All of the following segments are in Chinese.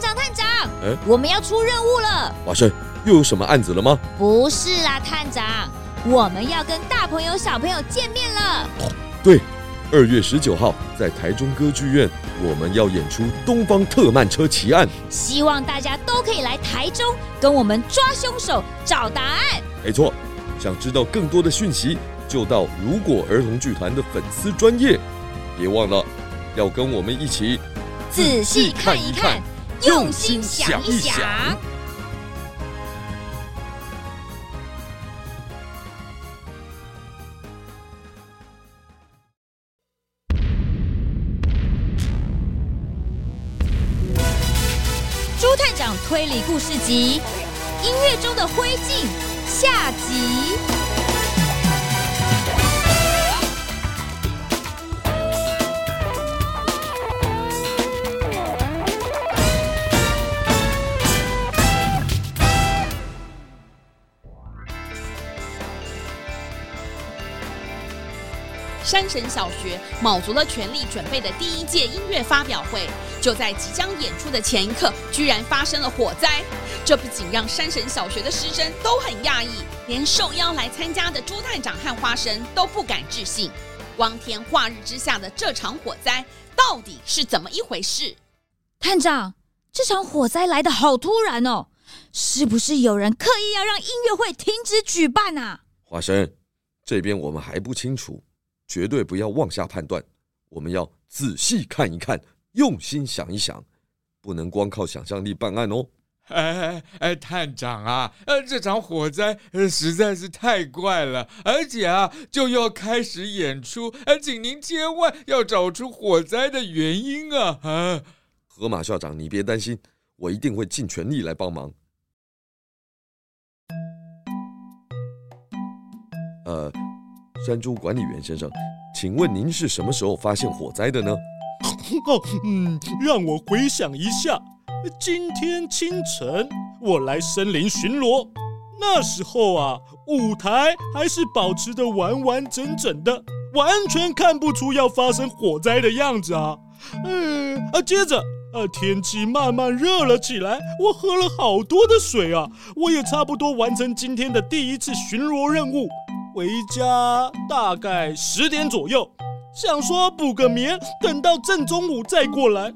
长，探长，哎，我们要出任务了。花生，又有什么案子了吗？不是啦，探长，我们要跟大朋友小朋友见面了。对，二月十九号在台中歌剧院，我们要演出《东方特慢车奇案》，希望大家都可以来台中跟我们抓凶手、找答案。没错，想知道更多的讯息，就到如果儿童剧团的粉丝专业，别忘了要跟我们一起仔细看一看，用心想一想。朱探长推理故事集：音乐中的灰烬下集。山神小学卯足了全力准备的第一届音乐发表会，就在即将演出的前一刻，居然发生了火灾。这不仅让山神小学的师生都很讶异，连受邀来参加的朱探长和花生都不敢置信。光天化日之下的这场火灾，到底是怎么一回事？探长，这场火灾来得好突然哦，是不是有人刻意要让音乐会停止举办啊？花生，这边我们还不清楚。绝对不要妄下判断，我们要仔细看一看，用心想一想，不能光靠想象力办案哦。哎哎，探长啊，呃，这场火灾呃实在是太怪了，而且啊，就要开始演出，呃，请您千万要找出火灾的原因啊！啊，河马校长，你别担心，我一定会尽全力来帮忙。呃。山猪管理员先生，请问您是什么时候发现火灾的呢？哦，嗯，让我回想一下。今天清晨我来森林巡逻，那时候啊，舞台还是保持得完完整整的，完全看不出要发生火灾的样子啊。嗯，啊，接着，啊，天气慢慢热了起来，我喝了好多的水啊，我也差不多完成今天的第一次巡逻任务。回家大概十点左右，想说补个眠，等到正中午再过来。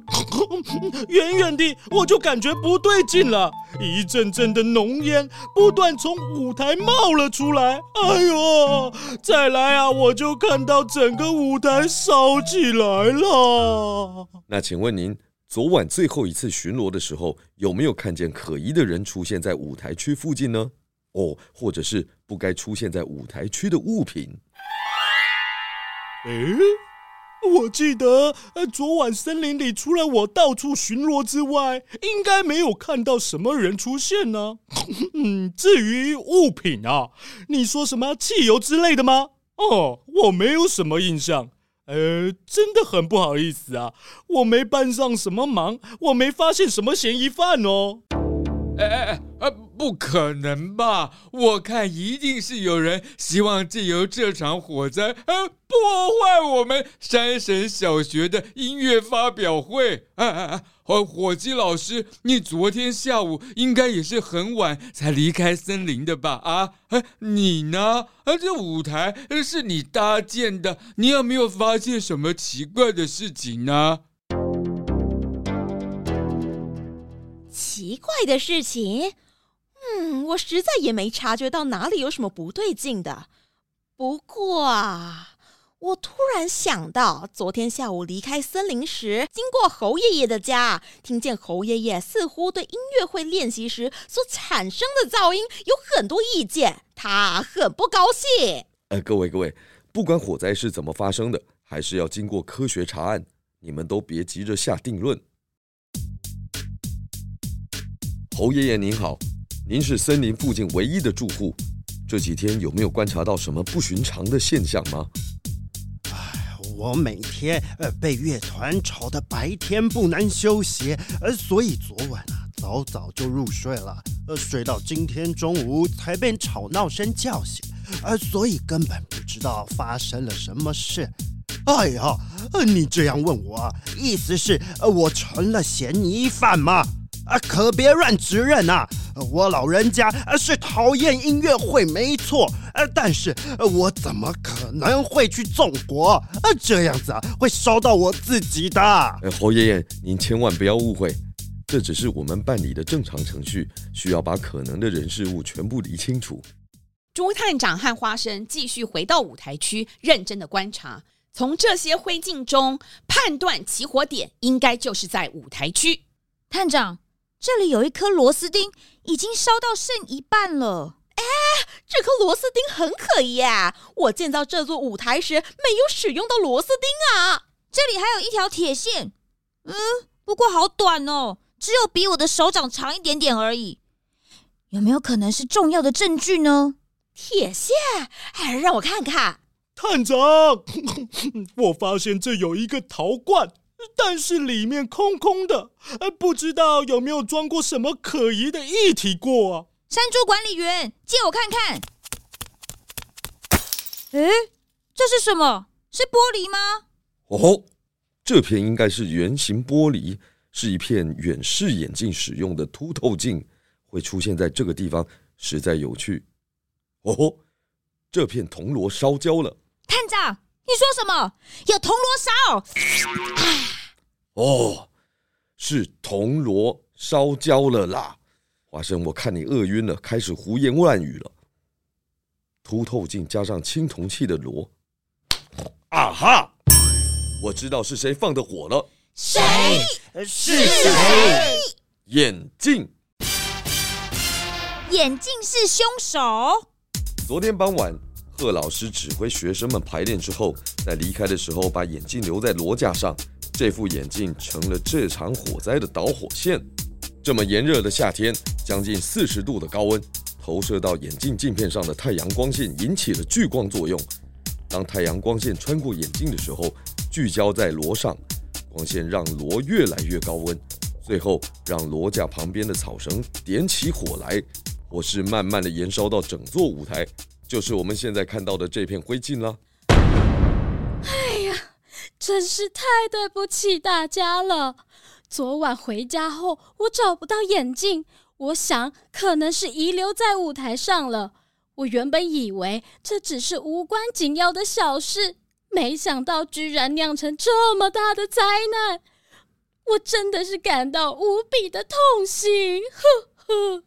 远远的我就感觉不对劲了，一阵阵的浓烟不断从舞台冒了出来。哎呦，再来啊，我就看到整个舞台烧起来了。那请问您昨晚最后一次巡逻的时候，有没有看见可疑的人出现在舞台区附近呢？哦，或者是不该出现在舞台区的物品。诶，我记得，呃，昨晚森林里除了我到处巡逻之外，应该没有看到什么人出现呢。嗯，至于物品啊，你说什么汽油之类的吗？哦，我没有什么印象。呃，真的很不好意思啊，我没帮上什么忙，我没发现什么嫌疑犯哦。哎哎哎，呃，不可能吧？我看一定是有人希望借由这场火灾，呃，破坏我们山神小学的音乐发表会。哎哎哎，火火鸡老师，你昨天下午应该也是很晚才离开森林的吧？啊，哎，你呢？啊，这舞台是你搭建的，你有没有发现什么奇怪的事情呢？奇怪的事情，嗯，我实在也没察觉到哪里有什么不对劲的。不过啊，我突然想到，昨天下午离开森林时，经过侯爷爷的家，听见侯爷爷似乎对音乐会练习时所产生的噪音有很多意见，他很不高兴。呃，各位各位，不管火灾是怎么发生的，还是要经过科学查案，你们都别急着下定论。侯爷爷您好，您是森林附近唯一的住户，这几天有没有观察到什么不寻常的现象吗？哎，我每天呃被乐团吵得白天不能休息，呃，所以昨晚啊早早就入睡了，呃，睡到今天中午才被吵闹声叫醒，呃，所以根本不知道发生了什么事。哎呀，呃，你这样问我，意思是呃我成了嫌疑犯吗？啊，可别乱指认呐！我老人家是讨厌音乐会，没错，但是我怎么可能会去纵火？啊，这样子啊，会烧到我自己的。侯爷爷，您千万不要误会，这只是我们办理的正常程序，需要把可能的人事物全部理清楚。朱探长和花生继续回到舞台区，认真的观察，从这些灰烬中判断起火点应该就是在舞台区。探长。这里有一颗螺丝钉，已经烧到剩一半了。哎，这颗螺丝钉很可疑啊！我建造这座舞台时没有使用到螺丝钉啊。这里还有一条铁线，嗯，不过好短哦，只有比我的手掌长一点点而已。有没有可能是重要的证据呢？铁线，哎，让我看看。探长，我发现这有一个陶罐。但是里面空空的，不知道有没有装过什么可疑的液体过啊？山猪管理员，借我看看。诶，这是什么？是玻璃吗？哦，这片应该是圆形玻璃，是一片远视眼镜使用的凸透镜，会出现在这个地方，实在有趣。哦，这片铜锣烧焦了。探长，你说什么？有铜锣烧？哦，是铜锣烧焦了啦！花生，我看你饿晕了，开始胡言乱语了。凸透镜加上青铜器的锣，啊哈！我知道是谁放的火了。谁？是谁？眼镜。眼镜是凶手。昨天傍晚，贺老师指挥学生们排练之后，在离开的时候把眼镜留在罗架上。这副眼镜成了这场火灾的导火线。这么炎热的夏天，将近四十度的高温，投射到眼镜镜片上的太阳光线引起了聚光作用。当太阳光线穿过眼镜的时候，聚焦在罗上，光线让罗越来越高温，最后让罗架旁边的草绳点起火来，火势慢慢的延烧到整座舞台，就是我们现在看到的这片灰烬了。哎呀。真是太对不起大家了。昨晚回家后，我找不到眼镜，我想可能是遗留在舞台上了。我原本以为这只是无关紧要的小事，没想到居然酿成这么大的灾难。我真的是感到无比的痛心。呵呵。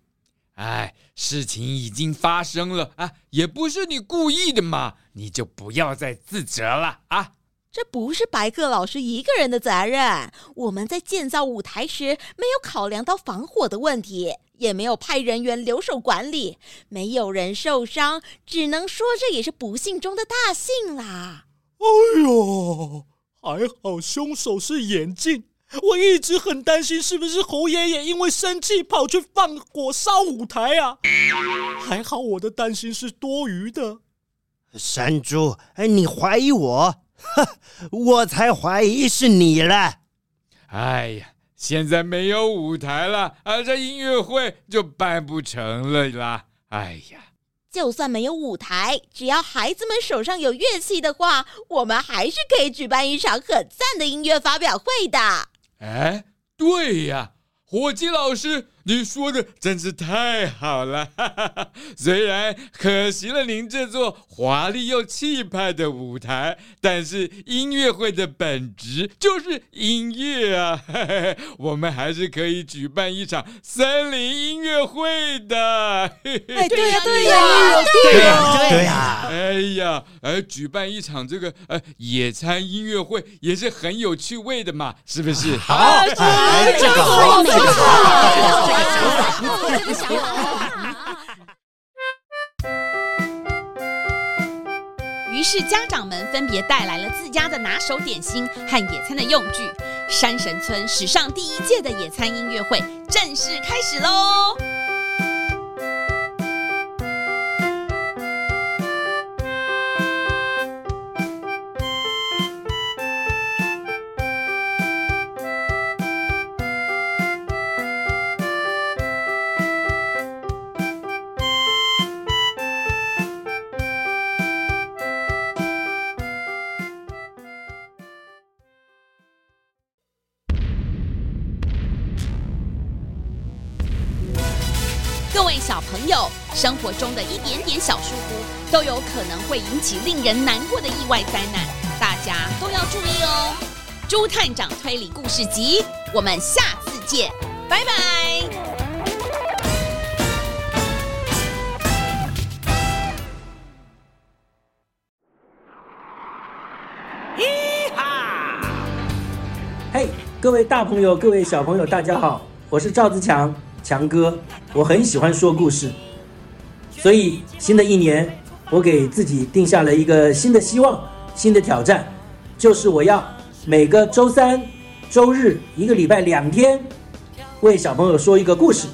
哎，事情已经发生了啊，也不是你故意的嘛，你就不要再自责了啊。这不是白鹤老师一个人的责任。我们在建造舞台时，没有考量到防火的问题，也没有派人员留守管理，没有人受伤，只能说这也是不幸中的大幸啦。哎呦，还好凶手是眼镜，我一直很担心是不是侯爷爷因为生气跑去放火烧舞台啊。还好我的担心是多余的。山猪，哎，你怀疑我？哼，我才怀疑是你了。哎呀，现在没有舞台了啊，这音乐会就办不成了啦。哎呀，就算没有舞台，只要孩子们手上有乐器的话，我们还是可以举办一场很赞的音乐发表会的。哎，对呀，火鸡老师。你说的真是太好了，哈哈哈，虽然可惜了您这座华丽又气派的舞台，但是音乐会的本质就是音乐啊，我们还是可以举办一场森林音乐会的。哎，对呀，对呀，对呀，对呀。哎呀，呃，举办一场这个呃野餐音乐会也是很有趣味的嘛，是不是？好，哎，这个好，这个好。于是家长们分别带来了自家的拿手点心和野餐的用具，山神村史上第一届的野餐音乐会正式开始喽！各位小朋友，生活中的一点点小疏忽，都有可能会引起令人难过的意外灾难，大家都要注意哦。朱探长推理故事集，我们下次见，拜拜。嘿各位大朋友，各位小朋友，大家好，我是赵自强，强哥。我很喜欢说故事，所以新的一年，我给自己定下了一个新的希望、新的挑战，就是我要每个周三、周日，一个礼拜两天，为小朋友说一个故事。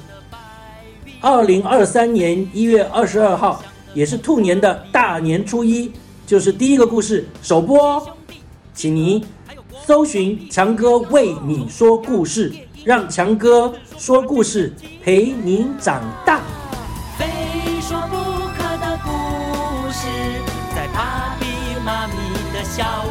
二零二三年一月二十二号，也是兔年的大年初一，就是第一个故事首播哦，请您。搜寻强哥为你说故事，让强哥说故事陪您长大。非说不可的故事，在爸比妈咪的笑。